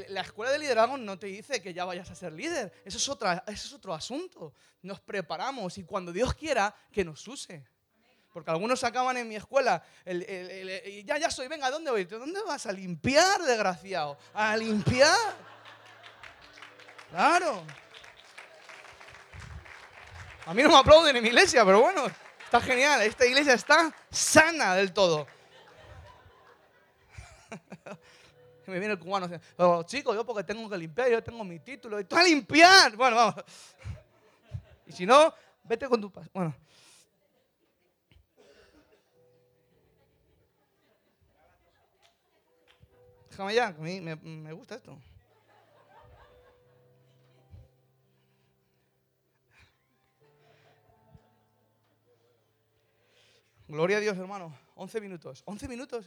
la escuela de liderazgo no te dice que ya vayas a ser líder. Eso es, otra, eso es otro asunto. Nos preparamos y cuando Dios quiera, que nos use. Porque algunos acaban en mi escuela, ya, ya soy, venga, ¿dónde voy? ¿Dónde vas? A limpiar, desgraciado. A limpiar. Claro. A mí no me aplauden en mi iglesia, pero bueno, está genial. Esta iglesia está sana del todo. me viene el cubano. Pero, chicos, yo porque tengo que limpiar, yo tengo mi título. Y tú a limpiar. Bueno, vamos. Y si no, vete con tu... Bueno. Déjame ya, a mí me gusta esto. Gloria a Dios, hermano. 11 minutos. 11 minutos.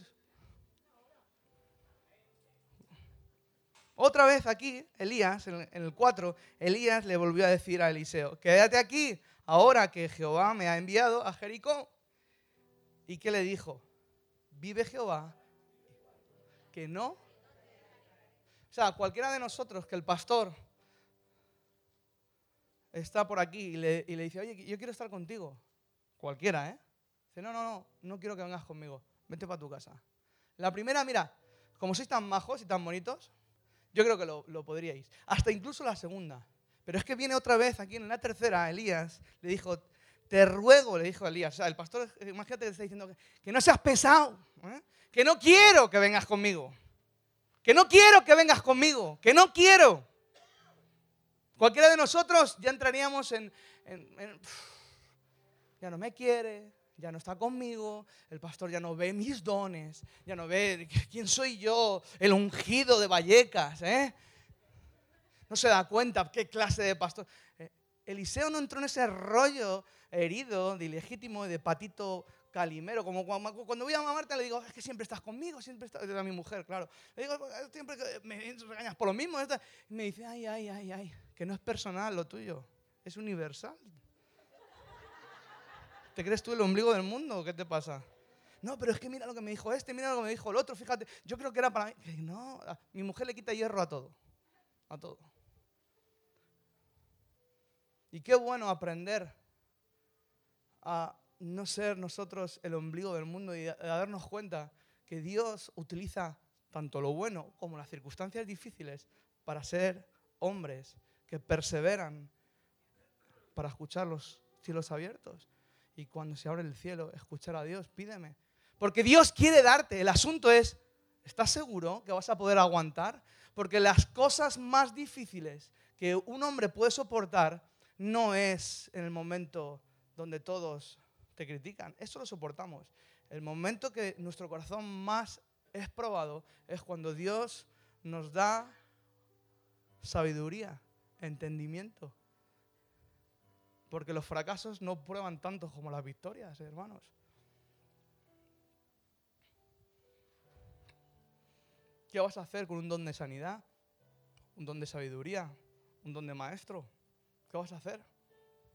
Otra vez aquí, Elías, en el 4, Elías le volvió a decir a Eliseo, quédate aquí ahora que Jehová me ha enviado a Jericó. ¿Y qué le dijo? Vive Jehová, que no. O sea, cualquiera de nosotros que el pastor está por aquí y le, y le dice, oye, yo quiero estar contigo. Cualquiera, ¿eh? No, no, no, no quiero que vengas conmigo, vete para tu casa. La primera, mira, como sois tan majos y tan bonitos, yo creo que lo, podríais. Hasta incluso la segunda. Pero es que viene otra vez aquí en la tercera, Elías le dijo, te ruego, le dijo Elías, o sea, el pastor, imagínate que está diciendo que, no seas pesado, ¿eh? que no quiero que vengas conmigo, que no quiero que vengas conmigo, que no quiero. Cualquiera de nosotros ya entraríamos en, en ya no me quiere, ya no está conmigo, el pastor ya no ve mis dones, ya no ve quién soy yo, el ungido de Vallecas, ¿eh? No se da cuenta qué clase de pastor. Eh, Eliseo no entró en ese rollo herido, de ilegítimo, de patito calimero. Como cuando voy a mamarte le digo, es que siempre estás conmigo, siempre estás... A mi mujer, claro. Le digo, siempre me regañas por lo mismo. Y me dice, ay, ay, ay, ay, que no es personal lo tuyo, es universal. ¿Te crees tú el ombligo del mundo? ¿Qué te pasa? No, pero es que mira lo que me dijo este, mira lo que me dijo el otro, fíjate. Yo creo que era para mí. No, mi mujer le quita hierro a todo. A todo. Y qué bueno aprender a no ser nosotros el ombligo del mundo y a darnos cuenta que Dios utiliza tanto lo bueno como las circunstancias difíciles para ser hombres que perseveran para escuchar los cielos abiertos y cuando se abre el cielo, escuchar a Dios, pídeme. Porque Dios quiere darte. El asunto es, ¿estás seguro que vas a poder aguantar? Porque las cosas más difíciles que un hombre puede soportar no es en el momento donde todos te critican. Eso lo soportamos. El momento que nuestro corazón más es probado es cuando Dios nos da sabiduría, entendimiento, porque los fracasos no prueban tanto como las victorias, hermanos. ¿Qué vas a hacer con un don de sanidad? ¿Un don de sabiduría? ¿Un don de maestro? ¿Qué vas a hacer?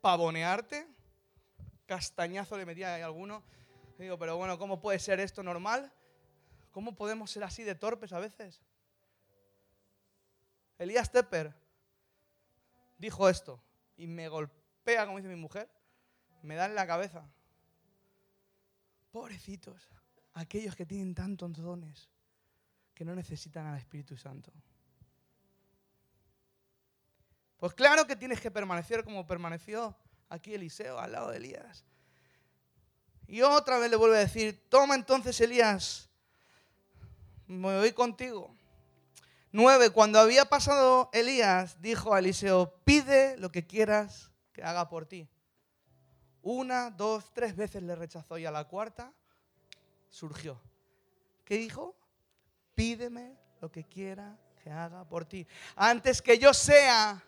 ¿Pavonearte? ¿Castañazo le metía a alguno? digo, pero bueno, ¿cómo puede ser esto normal? ¿Cómo podemos ser así de torpes a veces? Elías Tepper dijo esto y me golpeó pega, como dice mi mujer, me da en la cabeza. Pobrecitos, aquellos que tienen tantos dones que no necesitan al Espíritu Santo. Pues claro que tienes que permanecer como permaneció aquí Eliseo al lado de Elías. Y otra vez le vuelve a decir, toma entonces Elías, me voy contigo. Nueve, cuando había pasado Elías, dijo a Eliseo, pide lo que quieras que haga por ti. Una, dos, tres veces le rechazó y a la cuarta surgió. ¿Qué dijo? Pídeme lo que quiera que haga por ti. Antes que yo sea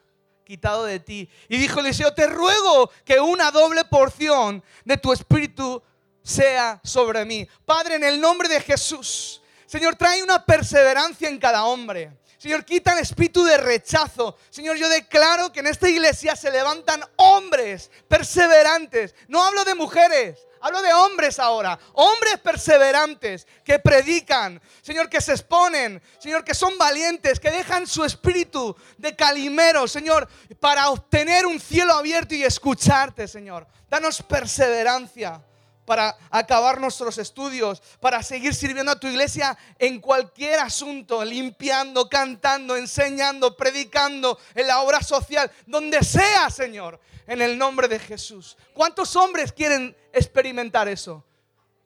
quitado de ti. Y dijo Eliseo, te ruego que una doble porción de tu espíritu sea sobre mí. Padre, en el nombre de Jesús, Señor, trae una perseverancia en cada hombre. Señor, quita el espíritu de rechazo. Señor, yo declaro que en esta iglesia se levantan hombres perseverantes. No hablo de mujeres, hablo de hombres ahora. Hombres perseverantes que predican. Señor, que se exponen. Señor, que son valientes, que dejan su espíritu de calimero, Señor, para obtener un cielo abierto y escucharte, Señor. Danos perseverancia para acabar nuestros estudios, para seguir sirviendo a tu iglesia en cualquier asunto, limpiando, cantando, enseñando, predicando, en la obra social, donde sea, Señor, en el nombre de Jesús. ¿Cuántos hombres quieren experimentar eso?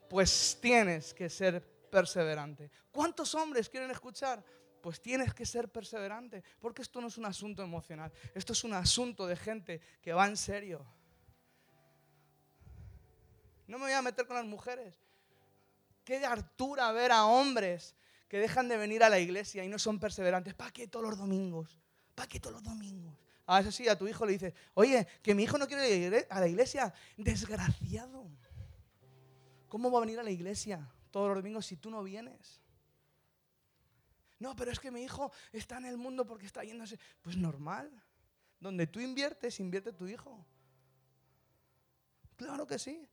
Pues tienes que ser perseverante. ¿Cuántos hombres quieren escuchar? Pues tienes que ser perseverante, porque esto no es un asunto emocional, esto es un asunto de gente que va en serio no me voy a meter con las mujeres. Qué de hartura ver a hombres que dejan de venir a la iglesia y no son perseverantes. ¿Para qué todos los domingos? ¿Para qué todos los domingos? A eso sí, a tu hijo le dices, oye, que mi hijo no quiere ir a la iglesia. Desgraciado. ¿Cómo va a venir a la iglesia todos los domingos si tú no vienes? No, pero es que mi hijo está en el mundo porque está yéndose. Pues normal. Donde tú inviertes, invierte tu hijo. Claro que sí.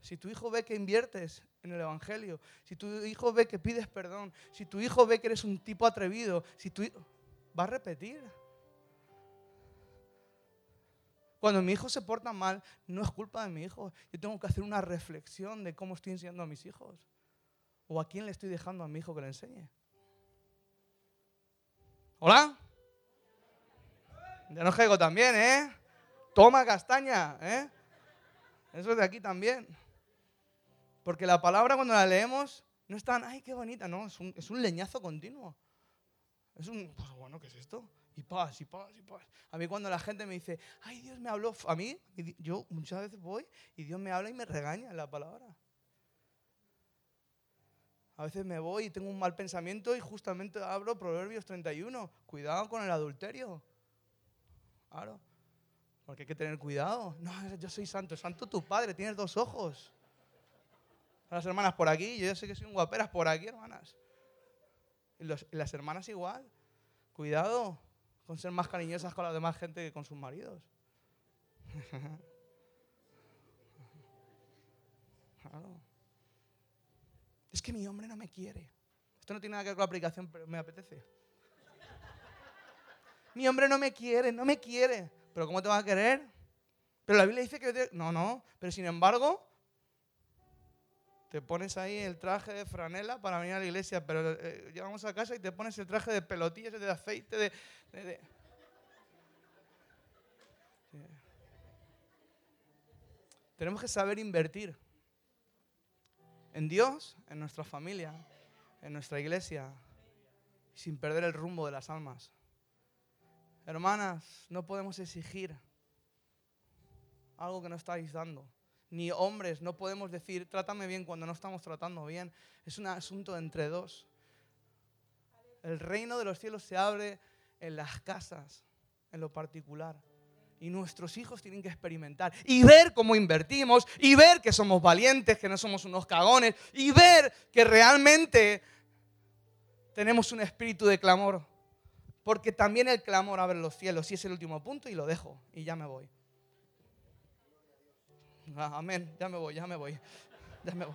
Si tu hijo ve que inviertes en el Evangelio, si tu hijo ve que pides perdón, si tu hijo ve que eres un tipo atrevido, si tu va a repetir. Cuando mi hijo se porta mal, no es culpa de mi hijo. Yo tengo que hacer una reflexión de cómo estoy enseñando a mis hijos. O a quién le estoy dejando a mi hijo que le enseñe. ¿Hola? Ya no caigo también, ¿eh? Toma castaña, ¿eh? Eso es de aquí también. Porque la palabra cuando la leemos no es tan, ay, qué bonita, no, es un, es un leñazo continuo. Es un, pues bueno, ¿qué es esto? Y paz, y paz, y paz. A mí cuando la gente me dice, ay, Dios me habló, a mí, yo muchas veces voy y Dios me habla y me regaña la palabra. A veces me voy y tengo un mal pensamiento y justamente abro Proverbios 31. Cuidado con el adulterio. Claro. Porque hay que tener cuidado. No, yo soy santo. Santo tu padre, tienes dos ojos. Las hermanas por aquí, yo ya sé que son guaperas por aquí, hermanas. Y, las hermanas igual. Cuidado con ser más cariñosas con la demás gente que con sus maridos. Es que mi hombre no me quiere. Esto no tiene nada que ver con la aplicación, pero me apetece. Mi hombre no me quiere, no me quiere. ¿Pero cómo te va a querer? Pero la Biblia dice que... No, no. Pero sin embargo, te pones ahí el traje de franela para venir a la iglesia, pero eh, llegamos a casa y te pones el traje de pelotillas, de aceite, de... Tenemos que saber invertir en Dios, en nuestra familia, en nuestra iglesia, sin perder el rumbo de las almas. Hermanas, no podemos exigir algo que no estáis dando. Ni hombres, no podemos decir, trátame bien cuando no estamos tratando bien. Es un asunto entre dos. El reino de los cielos se abre en las casas, en lo particular. Y nuestros hijos tienen que experimentar y ver cómo invertimos y ver que somos valientes, que no somos unos cagones y ver que realmente tenemos un espíritu de clamor. Porque también el clamor abre los cielos y es el último punto y lo dejo y ya me voy. Ah, amén, ya me voy, ya me voy. Ya me voy.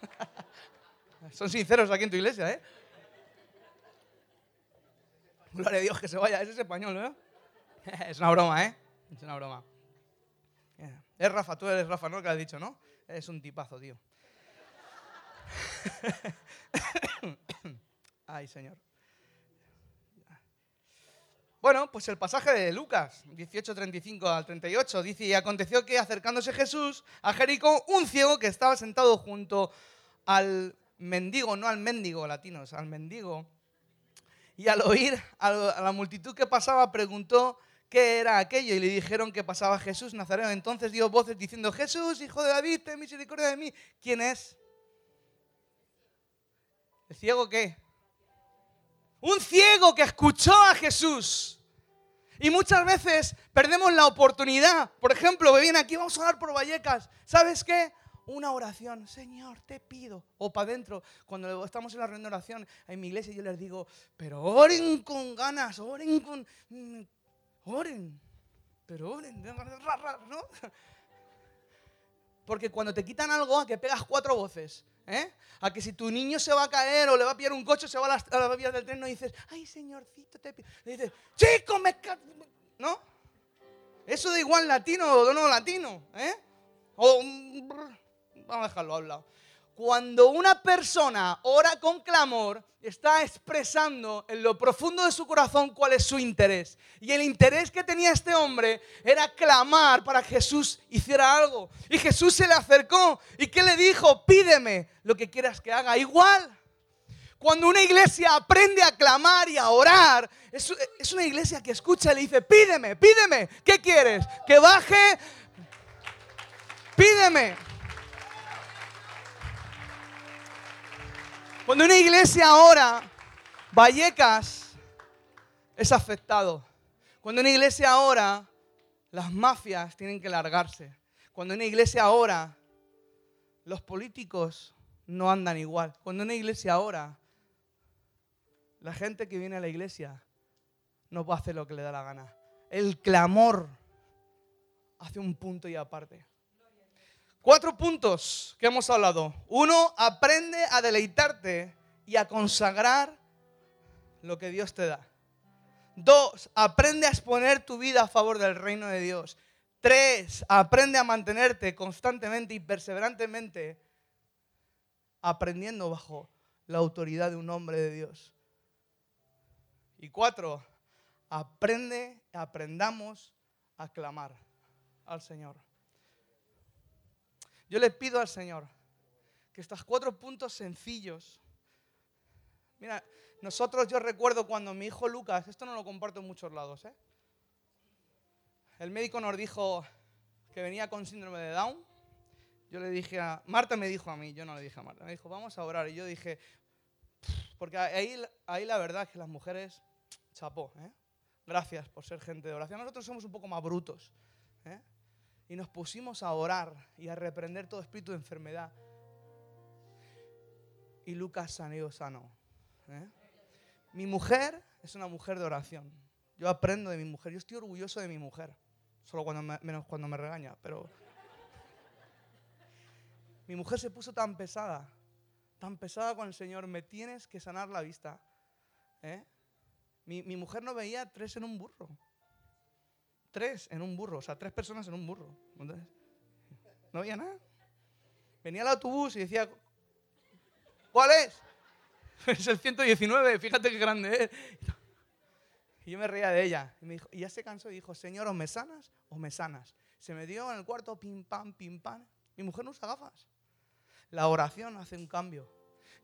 Son sinceros aquí en tu iglesia, ¿eh? Gloria a Dios que se vaya, ese es español, ¿eh? Es una broma, ¿eh? Es una broma. Es Rafa, tú eres Rafa, ¿no? Que has dicho, ¿no? Es un tipazo, tío. Ay, Señor. Bueno, pues el pasaje de Lucas 18, 35 al 38 dice, y aconteció que acercándose Jesús a Jericó, un ciego que estaba sentado junto al mendigo, no al mendigo latinos, al mendigo, y al oír a la multitud que pasaba, preguntó qué era aquello y le dijeron que pasaba Jesús Nazareno. Entonces dio voces diciendo, Jesús, hijo de David, ten misericordia de mí. ¿Quién es? ¿El ciego qué? Un ciego que escuchó a Jesús. Y muchas veces perdemos la oportunidad. Por ejemplo, me viene aquí, vamos a orar por Vallecas. ¿Sabes qué? Una oración. Señor, te pido. O para adentro, cuando estamos en la reunión de oración en mi iglesia, yo les digo, pero oren con ganas, oren con mm, Oren, pero oren, ¿no? Porque cuando te quitan algo, a que pegas cuatro voces, ¿eh? A que si tu niño se va a caer o le va a pillar un coche, se va a la, a vía del tren, no dices, ay, señorcito, te pido. Le dices, chico, me... ¿No? Eso da igual latino o no latino, ¿eh? O... Vamos a dejarlo. Cuando una persona ora con clamor, está expresando en lo profundo de su corazón cuál es su interés. Y el interés que tenía este hombre era clamar para que Jesús hiciera algo. Y Jesús se le acercó y ¿qué le dijo? Pídeme lo que quieras que haga. Igual. Cuando una iglesia aprende a clamar y a orar, es, es una iglesia que escucha y le dice, pídeme, pídeme, ¿qué quieres? Que baje, pídeme. Cuando una iglesia ora, Vallecas es afectado. Cuando una iglesia ora, las mafias tienen que largarse. Cuando una iglesia ora, los políticos no andan igual. Cuando una iglesia ora, la gente que viene a la iglesia no a hacer lo que le da la gana. El clamor hace un punto y aparte. Cuatro puntos que hemos hablado. Uno, aprende a deleitarte y a consagrar lo que Dios te da. Dos, aprende a exponer tu vida a favor del reino de Dios. Tres, aprende a mantenerte constantemente y perseverantemente aprendiendo bajo la autoridad de un hombre de Dios. Y cuatro, aprende, aprendamos a clamar al Señor. Yo le pido al Señor que estos cuatro puntos sencillos, mira, nosotros yo recuerdo cuando mi hijo Lucas, esto no lo comparto en muchos lados, ¿eh? el médico nos dijo que venía con síndrome de Down. Yo le dije a, Marta me dijo a mí, yo no le dije a Marta, me dijo, vamos a orar. Y yo dije, porque ahí, ahí la verdad es que las mujeres, chapó, ¿eh? gracias por ser gente de oración. Nosotros somos un poco más brutos. ¿eh? Y nos pusimos a orar y a reprender todo espíritu de enfermedad. y Lucas salió sano. ¿eh? Mi mujer es una mujer de oración. Yo aprendo de mi mujer. Yo estoy orgulloso de mi mujer. Solo cuando menos cuando me regaña, pero... Mi mujer se puso tan pesada, tan pesada con el Señor. Me tienes que sanar la vista. ¿eh? Mi, mi mujer no veía tres en un burro. Tres en un burro. O sea, tres personas en un burro. No veía nada. Venía al autobús y decía, ¿cuál es? Es el 119, fíjate qué grande es. Y yo me reía de ella. Y, ya se cansó y dijo, Señor, o me sanas o me sanas. Se me dio en el cuarto pim pam, pim pam. Mi mujer no usa gafas. La oración hace un cambio.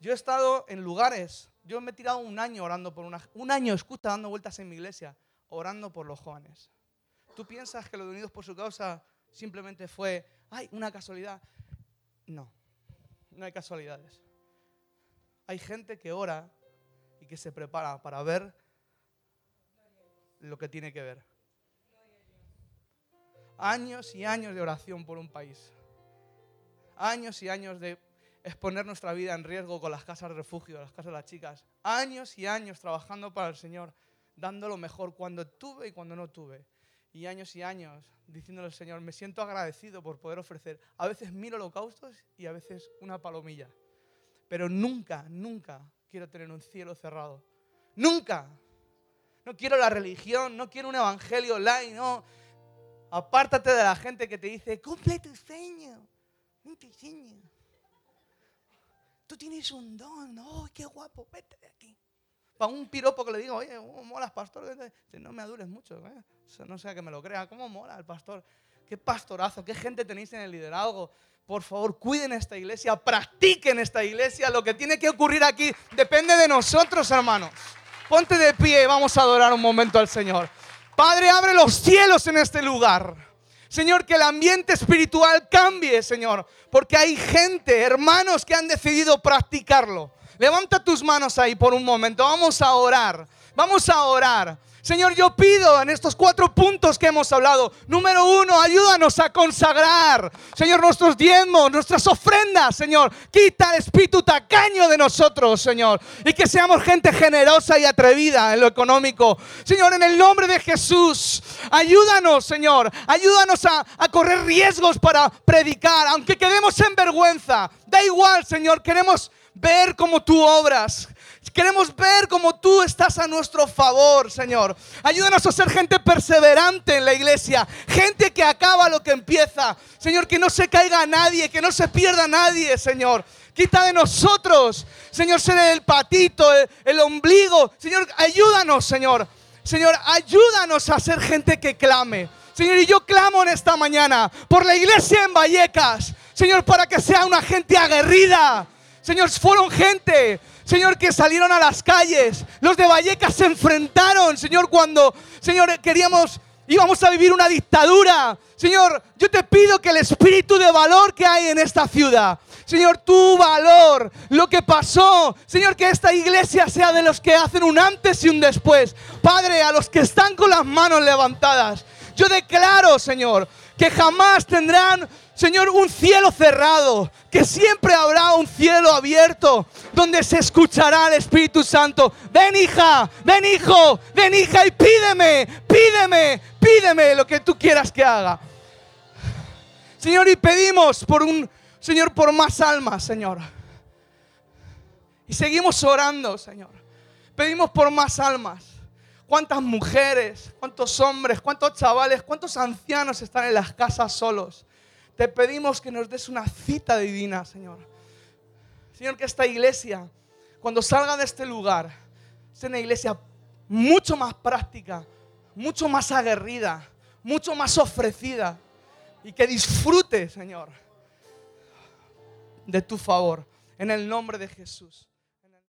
Yo he estado en lugares, yo me he tirado un año orando por una... Un año, escucha, dando vueltas en mi iglesia, orando por los jóvenes. ¿Tú piensas que lo de Unidos por su causa simplemente fue, ay, una casualidad? No, no hay casualidades. Hay gente que ora y que se prepara para ver lo que tiene que ver. Años y años de oración por un país. Años y años de exponer nuestra vida en riesgo con las casas de refugio, las casas de las chicas. Años y años trabajando para el Señor, dando lo mejor cuando tuve y cuando no tuve. Y años y años diciéndole al Señor, me siento agradecido por poder ofrecer a veces mil holocaustos y a veces una palomilla. Pero nunca, nunca quiero tener un cielo cerrado. Nunca. No quiero la religión, no quiero un evangelio online, no. Apártate de la gente que te dice, cumple tu sueño, tu sueño. Tú tienes un don, ¡oh, qué guapo! Vete de aquí. Para un piropo que le digo, oye, ¿cómo molas, pastor? no me adures mucho, ¿eh? no sea que me lo crea. ¿Cómo mola el pastor? Qué pastorazo, qué gente tenéis en el liderazgo. Por favor, cuiden esta iglesia, practiquen esta iglesia. Lo que tiene que ocurrir aquí depende de nosotros, hermanos. Ponte de pie vamos a adorar un momento al Señor. Padre, abre los cielos en este lugar. Señor, que el ambiente espiritual cambie, Señor, porque hay gente, hermanos, que han decidido practicarlo. Levanta tus manos ahí por un momento. Vamos a orar. Vamos a orar. Señor, yo pido en estos cuatro puntos que hemos hablado, número uno, ayúdanos a consagrar, Señor, nuestros diezmos, nuestras ofrendas, Señor. Quita el espíritu tacaño de nosotros, Señor. Y que seamos gente generosa y atrevida en lo económico. Señor, en el nombre de Jesús, ayúdanos, Señor. Ayúdanos a, a correr riesgos para predicar, aunque quedemos en vergüenza. Da igual, Señor, queremos ver cómo tú obras. Queremos ver cómo tú estás a nuestro favor, Señor. Ayúdanos a ser gente perseverante en la iglesia, gente que acaba lo que empieza. Señor, que no se caiga nadie, que no se pierda nadie, Señor. Quita de nosotros, Señor, ser el patito, el, el ombligo. Señor, ayúdanos, Señor. Señor, ayúdanos a ser gente que clame. Señor, y yo clamo en esta mañana por la iglesia en Vallecas. Señor, para que sea una gente aguerrida. Señor, fueron gente Señor, que salieron a las calles. Los de Vallecas se enfrentaron, Señor, cuando, Señor, queríamos, íbamos a vivir una dictadura. Señor, yo te pido que el espíritu de valor que hay en esta ciudad, Señor, tu valor, lo que pasó, Señor, que esta iglesia sea de los que hacen un antes y un después. Padre, a los que están con las manos levantadas, yo declaro, Señor, que jamás tendrán Señor, un cielo cerrado, que siempre habrá un cielo abierto donde se escuchará el Espíritu Santo. Ven hija, ven hijo, ven hija y pídeme, pídeme, pídeme lo que tú quieras que haga. Señor, y pedimos por un, Señor, por más almas, Señor. Y seguimos orando, Señor. Pedimos por más almas. ¿Cuántas mujeres, cuántos hombres, cuántos chavales, cuántos ancianos están en las casas solos? Te pedimos que nos des una cita divina, Señor. Señor, que esta iglesia, cuando salga de este lugar, sea una iglesia mucho más práctica, mucho más aguerrida, mucho más ofrecida y que disfrute, Señor, de tu favor. En el nombre de Jesús.